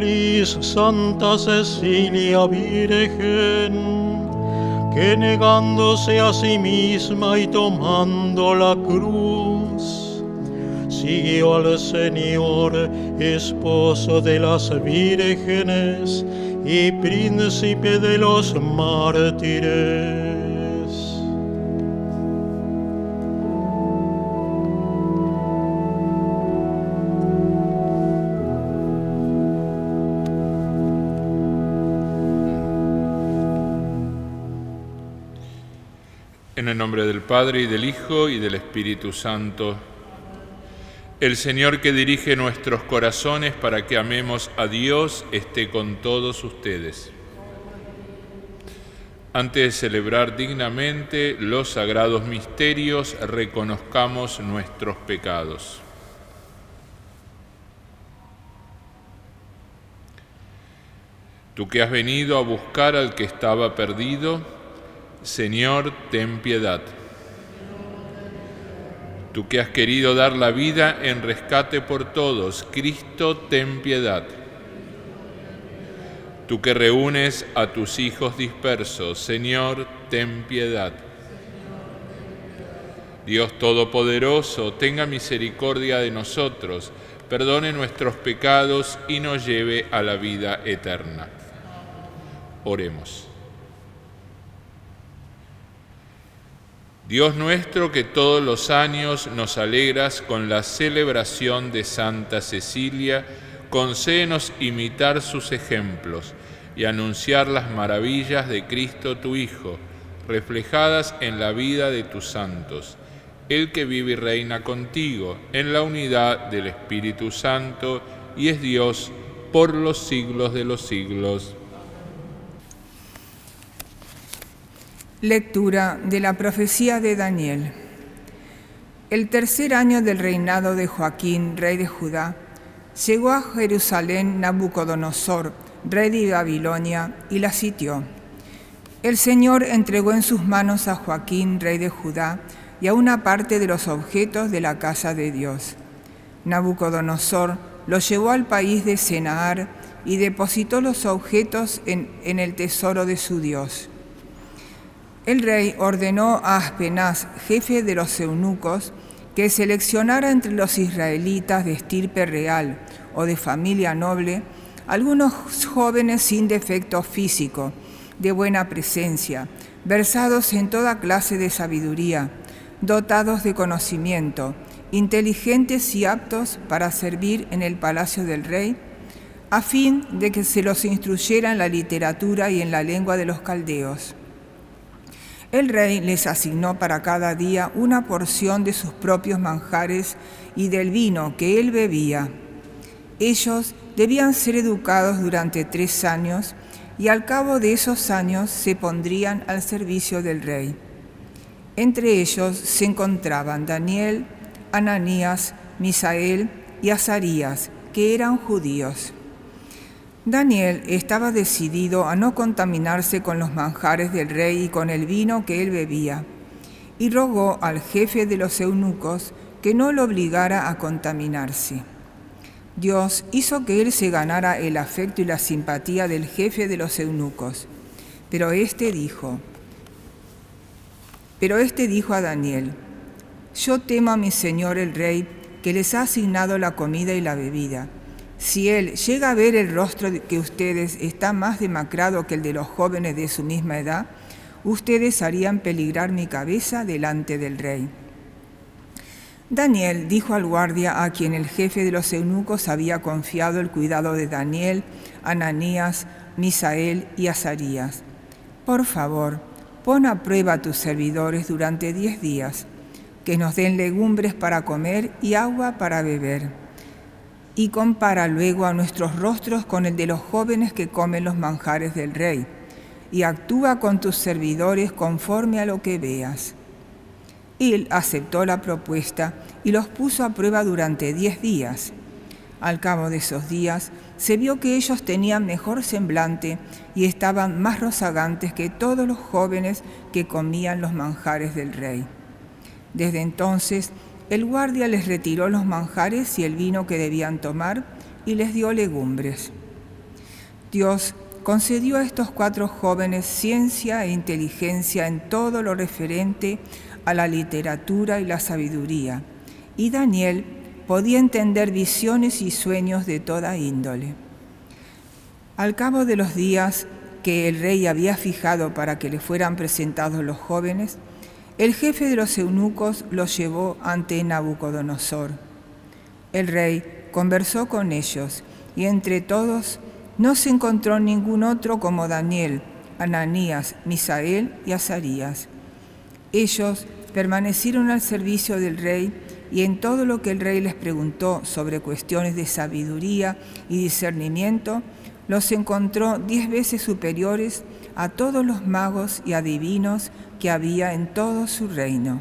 Feliz Santa Cecilia Virgen, que negándose a sí misma y tomando la cruz, siguió al Señor, esposo de las vírgenes y príncipe de los mártires. Nombre del Padre y del Hijo y del Espíritu Santo. El Señor que dirige nuestros corazones para que amemos a Dios esté con todos ustedes. Antes de celebrar dignamente los sagrados misterios, reconozcamos nuestros pecados. Tú que has venido a buscar al que estaba perdido, Señor, ten piedad. Tú que has querido dar la vida en rescate por todos, Cristo, ten piedad. Tú que reúnes a tus hijos dispersos, Señor, ten piedad. Dios Todopoderoso, tenga misericordia de nosotros, perdone nuestros pecados y nos lleve a la vida eterna. Oremos. Dios nuestro que todos los años nos alegras con la celebración de Santa Cecilia, concédenos imitar sus ejemplos y anunciar las maravillas de Cristo tu Hijo, reflejadas en la vida de tus santos, el que vive y reina contigo en la unidad del Espíritu Santo y es Dios por los siglos de los siglos. Lectura de la profecía de Daniel. El tercer año del reinado de Joaquín, rey de Judá, llegó a Jerusalén Nabucodonosor, rey de Babilonia, y la sitió. El Señor entregó en sus manos a Joaquín, rey de Judá, y a una parte de los objetos de la casa de Dios. Nabucodonosor los llevó al país de Senaar y depositó los objetos en, en el tesoro de su Dios. El rey ordenó a Aspenaz, jefe de los eunucos, que seleccionara entre los israelitas de estirpe real o de familia noble algunos jóvenes sin defecto físico, de buena presencia, versados en toda clase de sabiduría, dotados de conocimiento, inteligentes y aptos para servir en el palacio del rey, a fin de que se los instruyera en la literatura y en la lengua de los caldeos. El rey les asignó para cada día una porción de sus propios manjares y del vino que él bebía. Ellos debían ser educados durante tres años y al cabo de esos años se pondrían al servicio del rey. Entre ellos se encontraban Daniel, Ananías, Misael y Azarías, que eran judíos. Daniel estaba decidido a no contaminarse con los manjares del rey y con el vino que él bebía, y rogó al jefe de los eunucos que no lo obligara a contaminarse. Dios hizo que él se ganara el afecto y la simpatía del jefe de los eunucos, pero éste dijo, pero éste dijo a Daniel, yo temo a mi señor el rey, que les ha asignado la comida y la bebida si él llega a ver el rostro que ustedes está más demacrado que el de los jóvenes de su misma edad, ustedes harían peligrar mi cabeza delante del rey. Daniel dijo al guardia a quien el jefe de los eunucos había confiado el cuidado de Daniel, Ananías, Misael y Azarías, por favor, pon a prueba a tus servidores durante diez días, que nos den legumbres para comer y agua para beber y compara luego a nuestros rostros con el de los jóvenes que comen los manjares del rey, y actúa con tus servidores conforme a lo que veas. Él aceptó la propuesta y los puso a prueba durante diez días. Al cabo de esos días, se vio que ellos tenían mejor semblante y estaban más rozagantes que todos los jóvenes que comían los manjares del rey. Desde entonces, el guardia les retiró los manjares y el vino que debían tomar y les dio legumbres. Dios concedió a estos cuatro jóvenes ciencia e inteligencia en todo lo referente a la literatura y la sabiduría, y Daniel podía entender visiones y sueños de toda índole. Al cabo de los días que el rey había fijado para que le fueran presentados los jóvenes, el jefe de los eunucos los llevó ante Nabucodonosor. El rey conversó con ellos y entre todos no se encontró ningún otro como Daniel, Ananías, Misael y Azarías. Ellos permanecieron al servicio del rey y en todo lo que el rey les preguntó sobre cuestiones de sabiduría y discernimiento, los encontró diez veces superiores a todos los magos y adivinos que había en todo su reino.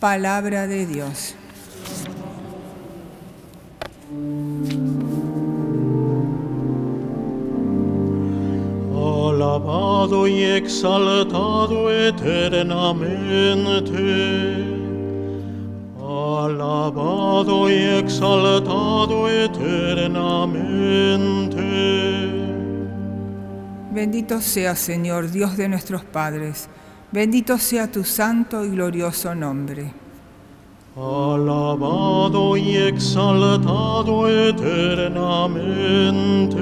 Palabra de Dios. alabado y exaltado eternamente. Alabado y exaltado eternamente. Bendito sea, Señor, Dios de nuestros padres. Bendito sea tu santo y glorioso nombre. Alabado y exaltado eternamente.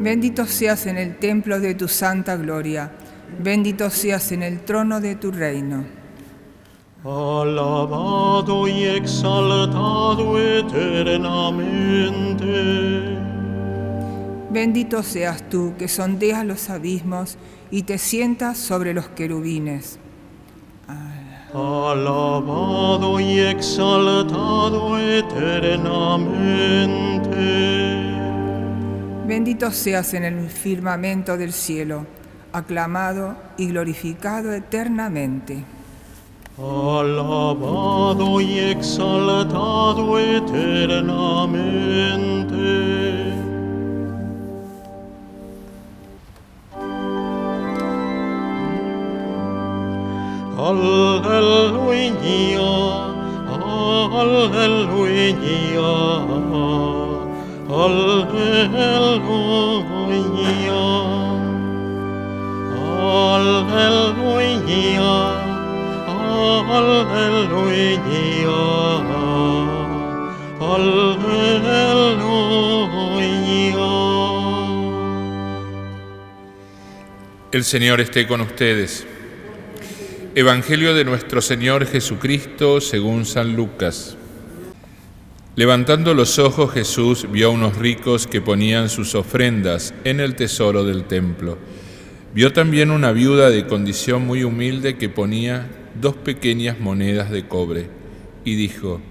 Bendito seas en el templo de tu santa gloria, bendito seas en el trono de tu reino. Alabado y exaltado eternamente. Bendito seas tú que sondeas los abismos y te sientas sobre los querubines. Alabado y exaltado eternamente. Bendito seas en el firmamento del cielo, aclamado y glorificado eternamente. Alabado y exaltado eternamente. Aleluya, aleluya. Aleluya, aleluya, aleluya, aleluya. El Señor esté con ustedes. Evangelio de nuestro Señor Jesucristo según San Lucas. Levantando los ojos Jesús vio a unos ricos que ponían sus ofrendas en el tesoro del templo. Vio también una viuda de condición muy humilde que ponía dos pequeñas monedas de cobre y dijo,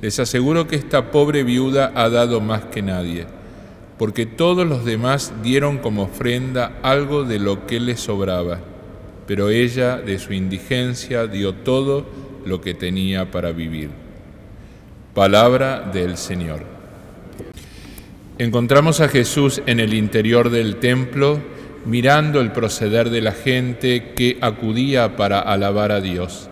les aseguro que esta pobre viuda ha dado más que nadie, porque todos los demás dieron como ofrenda algo de lo que le sobraba, pero ella de su indigencia dio todo lo que tenía para vivir. Palabra del Señor. Encontramos a Jesús en el interior del templo mirando el proceder de la gente que acudía para alabar a Dios.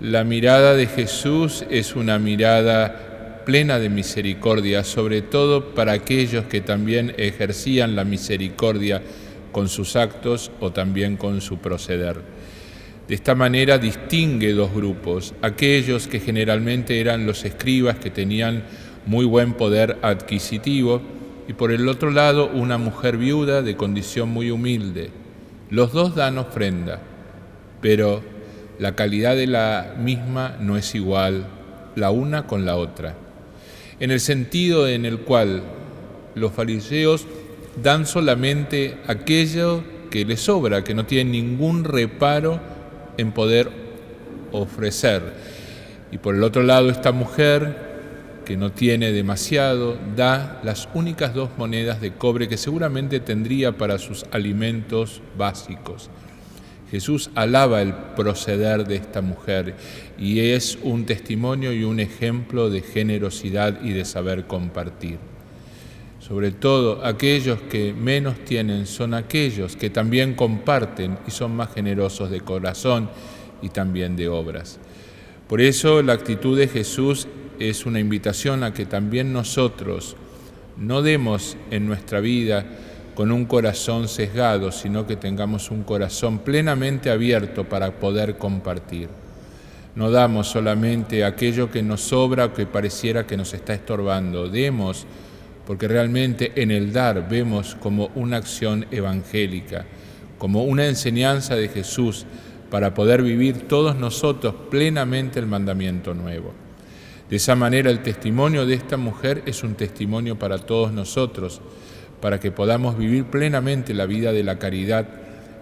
La mirada de Jesús es una mirada plena de misericordia, sobre todo para aquellos que también ejercían la misericordia con sus actos o también con su proceder. De esta manera distingue dos grupos, aquellos que generalmente eran los escribas que tenían muy buen poder adquisitivo y por el otro lado una mujer viuda de condición muy humilde. Los dos dan ofrenda, pero la calidad de la misma no es igual la una con la otra, en el sentido en el cual los fariseos dan solamente aquello que les sobra, que no tienen ningún reparo en poder ofrecer. Y por el otro lado, esta mujer que no tiene demasiado, da las únicas dos monedas de cobre que seguramente tendría para sus alimentos básicos. Jesús alaba el proceder de esta mujer y es un testimonio y un ejemplo de generosidad y de saber compartir. Sobre todo aquellos que menos tienen son aquellos que también comparten y son más generosos de corazón y también de obras. Por eso la actitud de Jesús es una invitación a que también nosotros no demos en nuestra vida con un corazón sesgado, sino que tengamos un corazón plenamente abierto para poder compartir. No damos solamente aquello que nos sobra o que pareciera que nos está estorbando, demos porque realmente en el dar vemos como una acción evangélica, como una enseñanza de Jesús para poder vivir todos nosotros plenamente el mandamiento nuevo. De esa manera el testimonio de esta mujer es un testimonio para todos nosotros, para que podamos vivir plenamente la vida de la caridad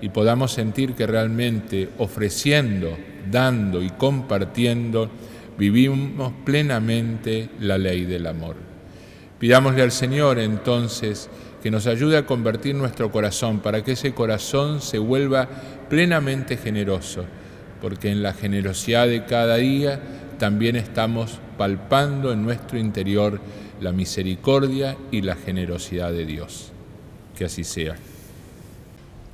y podamos sentir que realmente ofreciendo, dando y compartiendo, vivimos plenamente la ley del amor. Pidámosle al Señor entonces que nos ayude a convertir nuestro corazón para que ese corazón se vuelva plenamente generoso, porque en la generosidad de cada día también estamos palpando en nuestro interior la misericordia y la generosidad de Dios. Que así sea.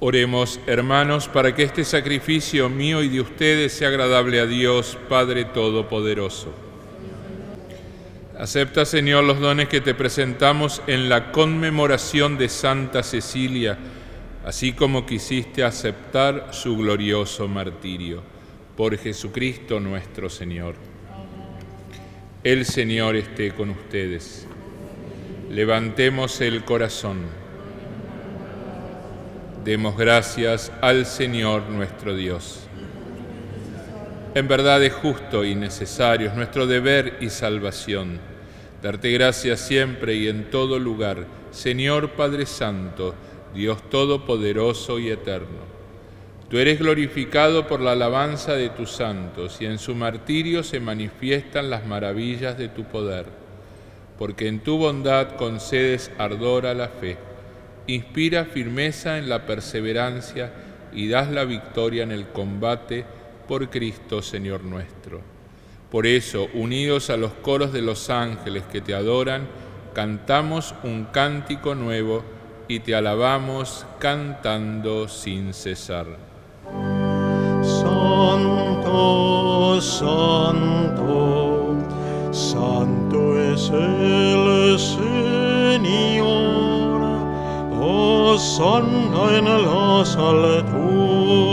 Oremos, hermanos, para que este sacrificio mío y de ustedes sea agradable a Dios, Padre Todopoderoso. Acepta, Señor, los dones que te presentamos en la conmemoración de Santa Cecilia, así como quisiste aceptar su glorioso martirio. Por Jesucristo nuestro Señor. El Señor esté con ustedes. Levantemos el corazón. Demos gracias al Señor nuestro Dios. En verdad es justo y necesario, es nuestro deber y salvación, darte gracias siempre y en todo lugar, Señor Padre Santo, Dios Todopoderoso y Eterno Tú eres glorificado por la alabanza de tus santos y en su martirio se manifiestan las maravillas de tu poder, porque en tu bondad concedes ardor a la fe, inspira firmeza en la perseverancia y das la victoria en el combate por Cristo Señor nuestro. Por eso, unidos a los coros de los ángeles que te adoran, cantamos un cántico nuevo y te alabamos cantando sin cesar. Santo, santo, santo es el Señor. Oh, sana en las alturas.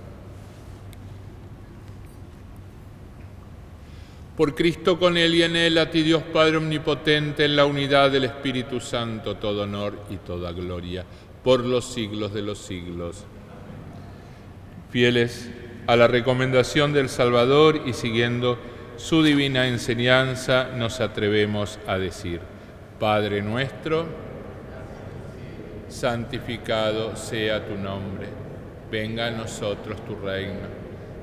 Por Cristo con Él y en Él, a ti Dios Padre Omnipotente, en la unidad del Espíritu Santo, todo honor y toda gloria, por los siglos de los siglos. Fieles a la recomendación del Salvador y siguiendo su divina enseñanza, nos atrevemos a decir, Padre nuestro, santificado sea tu nombre, venga a nosotros tu reino,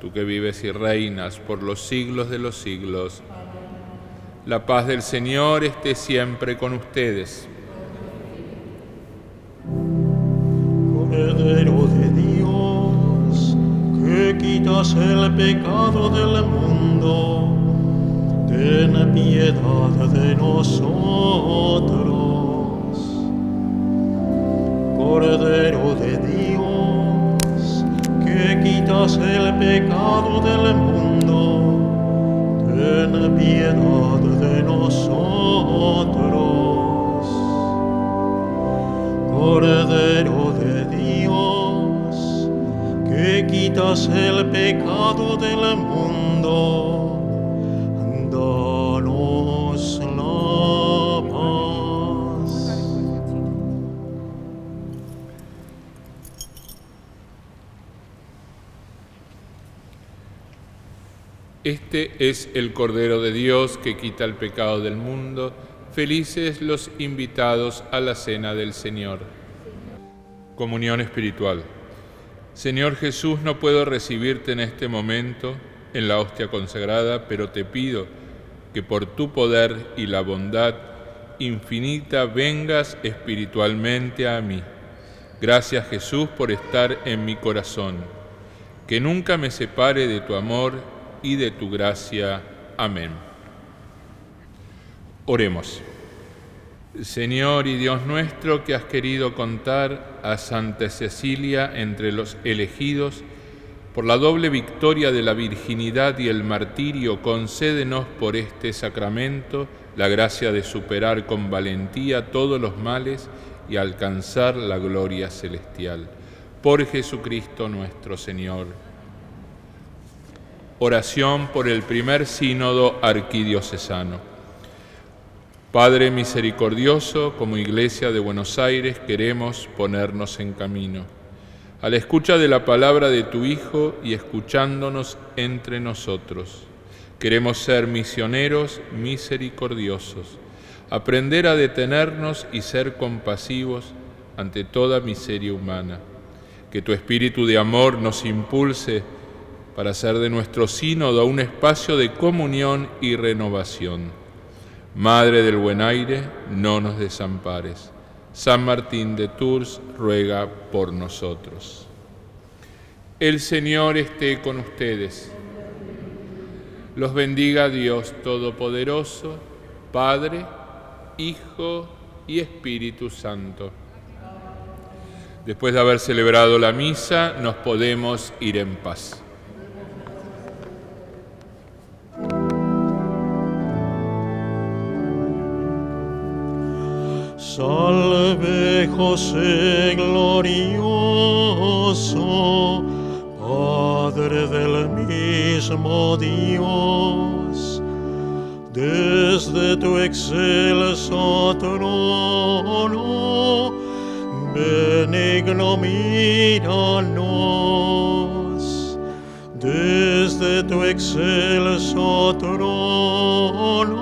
tú que vives y reinas por los siglos de los siglos. La paz del Señor esté siempre con ustedes. Cordero de Dios, que quitas el pecado del mundo ten piedad de nosotros. Ten piedad Este es el Cordero de Dios que quita el pecado del mundo. Felices los invitados a la cena del Señor. Comunión espiritual. Señor Jesús, no puedo recibirte en este momento en la hostia consagrada, pero te pido que por tu poder y la bondad infinita vengas espiritualmente a mí. Gracias Jesús por estar en mi corazón. Que nunca me separe de tu amor y de tu gracia. Amén. Oremos. Señor y Dios nuestro, que has querido contar a Santa Cecilia entre los elegidos, por la doble victoria de la virginidad y el martirio, concédenos por este sacramento la gracia de superar con valentía todos los males y alcanzar la gloria celestial. Por Jesucristo nuestro Señor. Oración por el primer sínodo arquidiocesano. Padre misericordioso, como Iglesia de Buenos Aires queremos ponernos en camino. A la escucha de la palabra de tu Hijo y escuchándonos entre nosotros. Queremos ser misioneros misericordiosos, aprender a detenernos y ser compasivos ante toda miseria humana. Que tu espíritu de amor nos impulse para hacer de nuestro sínodo un espacio de comunión y renovación. Madre del buen aire, no nos desampares. San Martín de Tours ruega por nosotros. El Señor esté con ustedes. Los bendiga Dios Todopoderoso, Padre, Hijo y Espíritu Santo. Después de haber celebrado la misa, nos podemos ir en paz. Salve José glorioso, Padre del mismo Dios, desde tu excelso trono, benigno míranos, desde tu excelso trono,